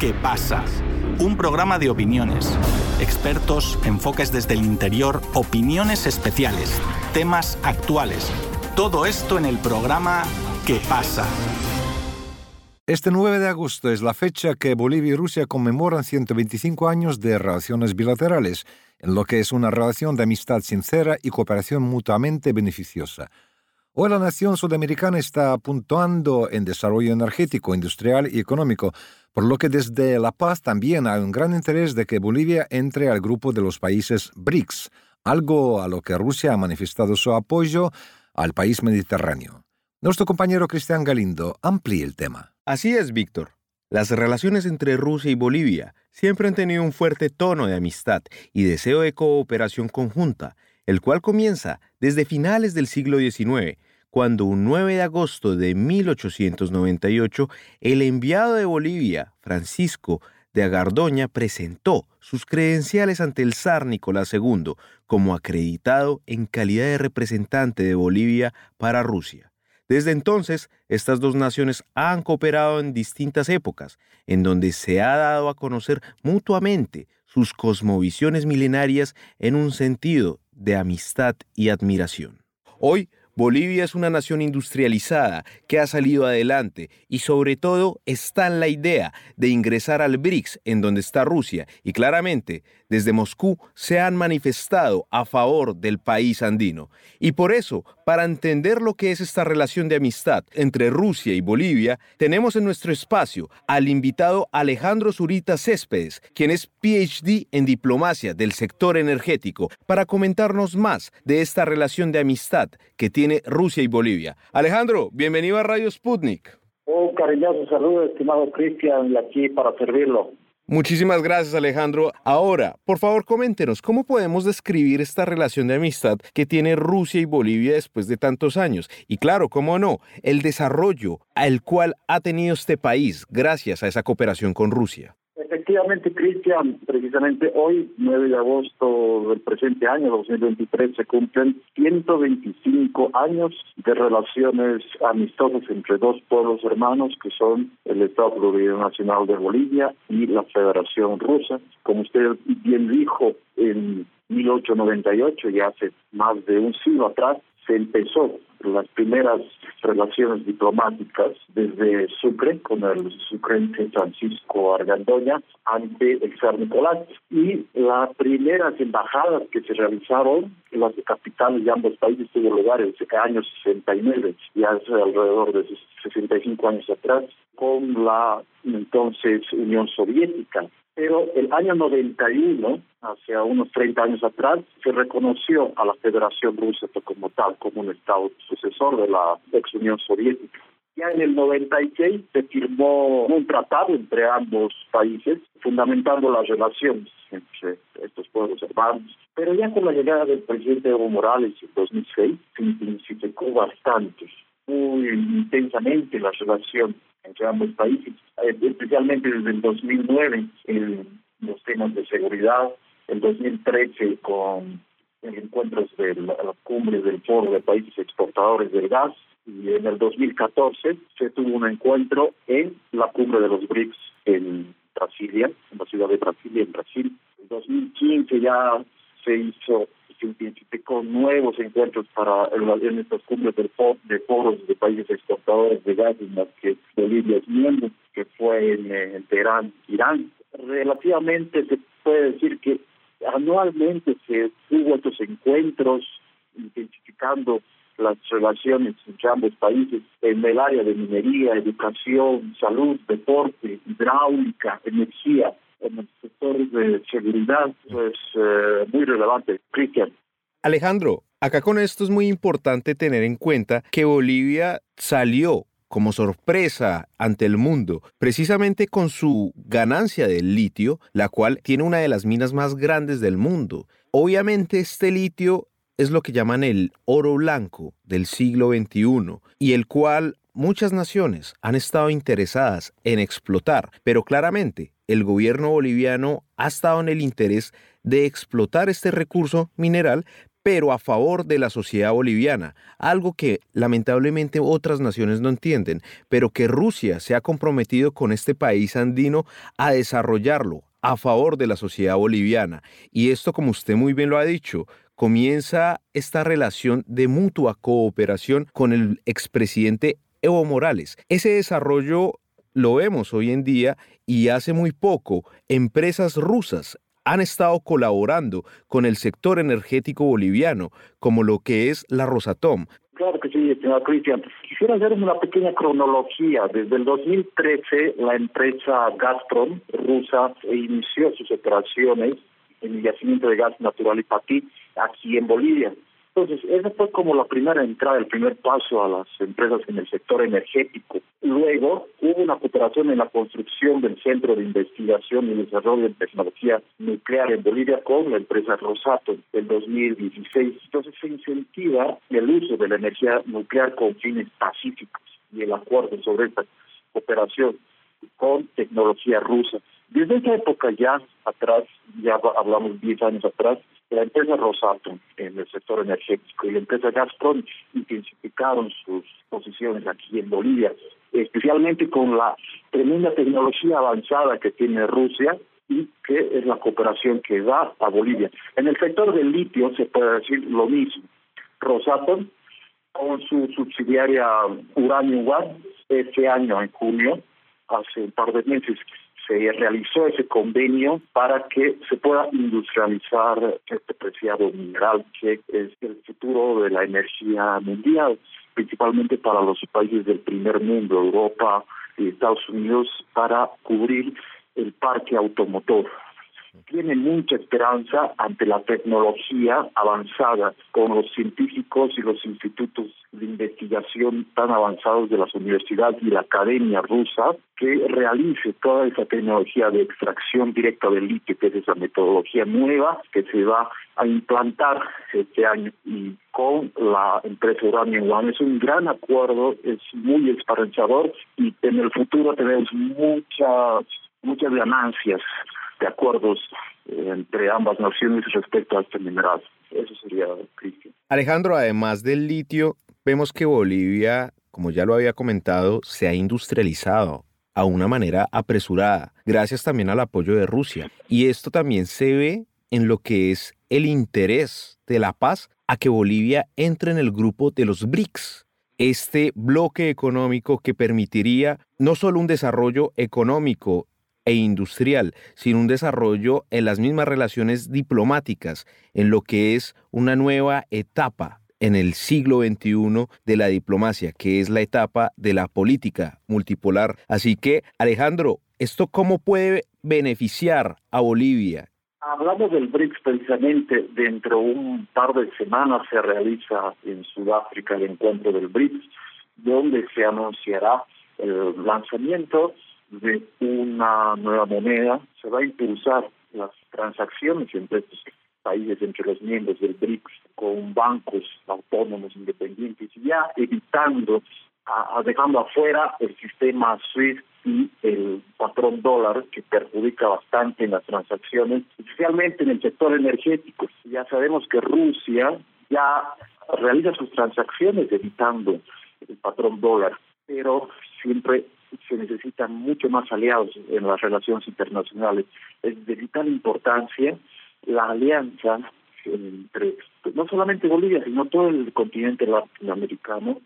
¿Qué pasa? Un programa de opiniones, expertos, enfoques desde el interior, opiniones especiales, temas actuales. Todo esto en el programa ¿Qué pasa? Este 9 de agosto es la fecha que Bolivia y Rusia conmemoran 125 años de relaciones bilaterales, en lo que es una relación de amistad sincera y cooperación mutuamente beneficiosa. Hoy la nación sudamericana está puntuando en desarrollo energético, industrial y económico, por lo que desde La Paz también hay un gran interés de que Bolivia entre al grupo de los países BRICS, algo a lo que Rusia ha manifestado su apoyo al país mediterráneo. Nuestro compañero Cristian Galindo amplía el tema. Así es, Víctor. Las relaciones entre Rusia y Bolivia siempre han tenido un fuerte tono de amistad y deseo de cooperación conjunta, el cual comienza desde finales del siglo XIX, cuando un 9 de agosto de 1898 el enviado de Bolivia, Francisco de Agardoña, presentó sus credenciales ante el zar Nicolás II como acreditado en calidad de representante de Bolivia para Rusia. Desde entonces, estas dos naciones han cooperado en distintas épocas, en donde se ha dado a conocer mutuamente sus cosmovisiones milenarias en un sentido de amistad y admiración. Hoy, Bolivia es una nación industrializada que ha salido adelante y sobre todo está en la idea de ingresar al BRICS en donde está Rusia y claramente desde Moscú se han manifestado a favor del país andino. Y por eso, para entender lo que es esta relación de amistad entre Rusia y Bolivia, tenemos en nuestro espacio al invitado Alejandro Zurita Céspedes, quien es PhD en diplomacia del sector energético, para comentarnos más de esta relación de amistad que tiene Rusia y Bolivia. Alejandro, bienvenido a Radio Sputnik. Un cariñoso saludo, estimado Cristian, y aquí para servirlo. Muchísimas gracias Alejandro. Ahora, por favor, coméntenos, ¿cómo podemos describir esta relación de amistad que tiene Rusia y Bolivia después de tantos años? Y claro, cómo no, el desarrollo al cual ha tenido este país gracias a esa cooperación con Rusia. Efectivamente, Cristian, precisamente hoy, 9 de agosto del presente año, 2023, se cumplen 125 años de relaciones amistosas entre dos pueblos hermanos que son el Estado Plurinacional de Bolivia y la Federación Rusa. Como usted bien dijo, en 1898, ya hace más de un siglo atrás, se empezó las primeras relaciones diplomáticas desde Sucre, con el sucrense Francisco Argandoña, ante el zar Nicolás. Y las primeras embajadas que se realizaron en las capitales de ambos países tuvo lugar en el año 69, ya hace alrededor de 65 años atrás, con la entonces Unión Soviética pero el año 91, hace unos 30 años atrás, se reconoció a la Federación Rusa como tal, como un Estado sucesor de la ex Unión Soviética. Ya en el 96 se firmó un tratado entre ambos países, fundamentando las relaciones entre estos pueblos hermanos. Pero ya con la llegada del presidente Evo Morales en 2006, se intensificó bastante, muy intensamente la relación entre ambos países, eh, especialmente desde el 2009 en los temas de seguridad, el 2013 con el encuentro de la, cumbre del Foro de Países Exportadores del Gas y en el 2014 se tuvo un encuentro en la cumbre de los BRICS en Brasilia, en la ciudad de Brasilia, en Brasil. En 2015 ya se hizo se intensificó nuevos encuentros para en estas cumbres del de foros de países exportadores de gas en las que Bolivia es miembro, que fue en, en Teherán, Irán. Relativamente se puede decir que anualmente se hubo estos encuentros intensificando las relaciones entre ambos países en el área de minería, educación, salud, deporte, hidráulica, energía, en el sector de seguridad es pues, eh, muy relevante. Cristian. Alejandro, acá con esto es muy importante tener en cuenta que Bolivia salió como sorpresa ante el mundo, precisamente con su ganancia del litio, la cual tiene una de las minas más grandes del mundo. Obviamente este litio es lo que llaman el oro blanco del siglo XXI y el cual muchas naciones han estado interesadas en explotar, pero claramente el gobierno boliviano ha estado en el interés de explotar este recurso mineral, pero a favor de la sociedad boliviana, algo que lamentablemente otras naciones no entienden, pero que Rusia se ha comprometido con este país andino a desarrollarlo a favor de la sociedad boliviana. Y esto, como usted muy bien lo ha dicho, comienza esta relación de mutua cooperación con el expresidente Evo Morales. Ese desarrollo lo vemos hoy en día y hace muy poco empresas rusas han estado colaborando con el sector energético boliviano, como lo que es la Rosatom. Claro que sí, señor Cristian. Quisiera hacer una pequeña cronología. Desde el 2013, la empresa Gazprom rusa inició sus operaciones en el yacimiento de gas natural y Ipatí aquí en Bolivia. Entonces, esa fue como la primera entrada, el primer paso a las empresas en el sector energético. Luego hubo una cooperación en la construcción del Centro de Investigación y Desarrollo de Tecnología Nuclear en Bolivia con la empresa Rosato en 2016. Entonces se incentiva el uso de la energía nuclear con fines pacíficos y el acuerdo sobre esta cooperación con tecnología rusa. Desde esa época ya atrás, ya hablamos 10 años atrás, la empresa Rosatom en el sector energético y la empresa Gazprom intensificaron sus posiciones aquí en Bolivia, especialmente con la tremenda tecnología avanzada que tiene Rusia y que es la cooperación que da a Bolivia. En el sector del litio se puede decir lo mismo. Rosatom con su subsidiaria Uranium One este año en junio, hace un par de meses, se realizó ese convenio para que se pueda industrializar este preciado mineral que es el futuro de la energía mundial, principalmente para los países del primer mundo, Europa y Estados Unidos, para cubrir el parque automotor tiene mucha esperanza ante la tecnología avanzada con los científicos y los institutos de investigación tan avanzados de las universidades y la academia rusa que realice toda esa tecnología de extracción directa del litio, que es esa metodología nueva que se va a implantar este año y con la empresa Uranium One. Es un gran acuerdo, es muy esperanzador y en el futuro tenemos muchas muchas ganancias de acuerdos eh, entre ambas naciones respecto a este mineral. Eso sería, Cristian. Alejandro, además del litio, vemos que Bolivia, como ya lo había comentado, se ha industrializado a una manera apresurada, gracias también al apoyo de Rusia. Y esto también se ve en lo que es el interés de la paz a que Bolivia entre en el grupo de los BRICS, este bloque económico que permitiría no solo un desarrollo económico e industrial, sin un desarrollo en las mismas relaciones diplomáticas, en lo que es una nueva etapa en el siglo XXI de la diplomacia, que es la etapa de la política multipolar. Así que, Alejandro, ¿esto cómo puede beneficiar a Bolivia? Hablamos del BRICS precisamente, dentro de un par de semanas se realiza en Sudáfrica el encuentro del BRICS, donde se anunciará el lanzamiento de una nueva moneda, se va a impulsar las transacciones entre estos países, entre los miembros del BRICS, con bancos autónomos independientes, ya evitando, a, dejando afuera el sistema SWIFT y el patrón dólar que perjudica bastante en las transacciones, especialmente en el sector energético. Ya sabemos que Rusia ya realiza sus transacciones evitando el patrón dólar, pero siempre se necesitan mucho más aliados en las relaciones internacionales. Es de vital importancia la alianza entre no solamente Bolivia, sino todo el continente latinoamericano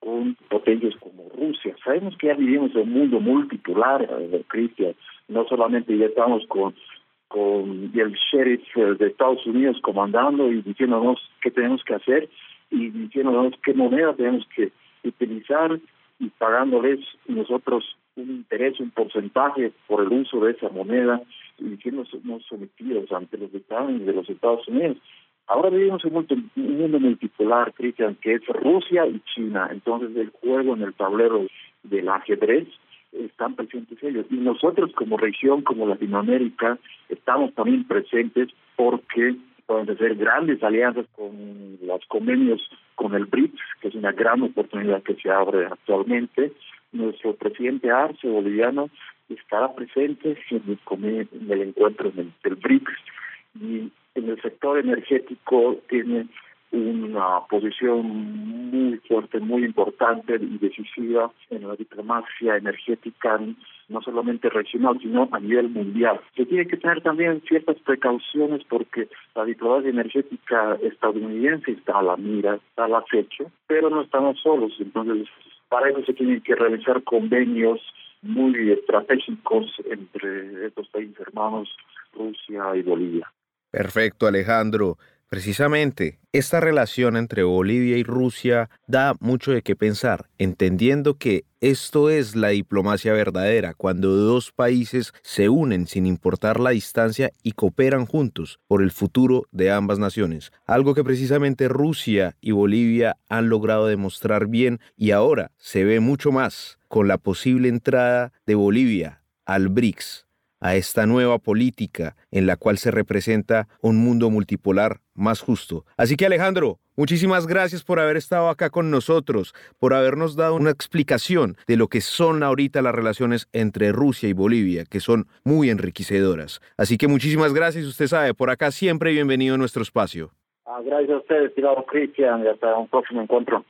con potencias como Rusia. Sabemos que ya vivimos en un mundo multipolar, eh, Cristian, no solamente ya estamos con con el sheriff eh, de Estados Unidos comandando y diciéndonos qué tenemos que hacer y diciéndonos qué moneda tenemos que utilizar y pagándoles nosotros un interés, un porcentaje por el uso de esa moneda y siendo sometidos ante los dictámenes de los Estados Unidos. Ahora vivimos en un mundo multipolar, Cristian, que es Rusia y China. Entonces el juego en el tablero del ajedrez están presentes ellos. Y nosotros como región, como Latinoamérica, estamos también presentes porque pueden hacer grandes alianzas con los convenios con el BRICS, que una gran oportunidad que se abre actualmente. Nuestro presidente Arce, boliviano, estará presente en el, encuentro del, BRICS y en el sector energético tiene una posición muy fuerte, muy importante y decisiva en la diplomacia energética, no solamente regional, sino a nivel mundial. Se tiene que tener también ciertas precauciones porque la diplomacia energética estadounidense está a la mira, está al acecho, pero no estamos solos, entonces para eso se tienen que realizar convenios muy estratégicos entre estos países hermanos, Rusia y Bolivia. Perfecto, Alejandro. Precisamente, esta relación entre Bolivia y Rusia da mucho de qué pensar, entendiendo que esto es la diplomacia verdadera, cuando dos países se unen sin importar la distancia y cooperan juntos por el futuro de ambas naciones, algo que precisamente Rusia y Bolivia han logrado demostrar bien y ahora se ve mucho más con la posible entrada de Bolivia al BRICS a esta nueva política en la cual se representa un mundo multipolar más justo. Así que Alejandro, muchísimas gracias por haber estado acá con nosotros, por habernos dado una explicación de lo que son ahorita las relaciones entre Rusia y Bolivia, que son muy enriquecedoras. Así que muchísimas gracias, usted sabe, por acá siempre bienvenido a nuestro espacio. Ah, gracias a ustedes, estimado Cristian, y hasta un próximo encuentro.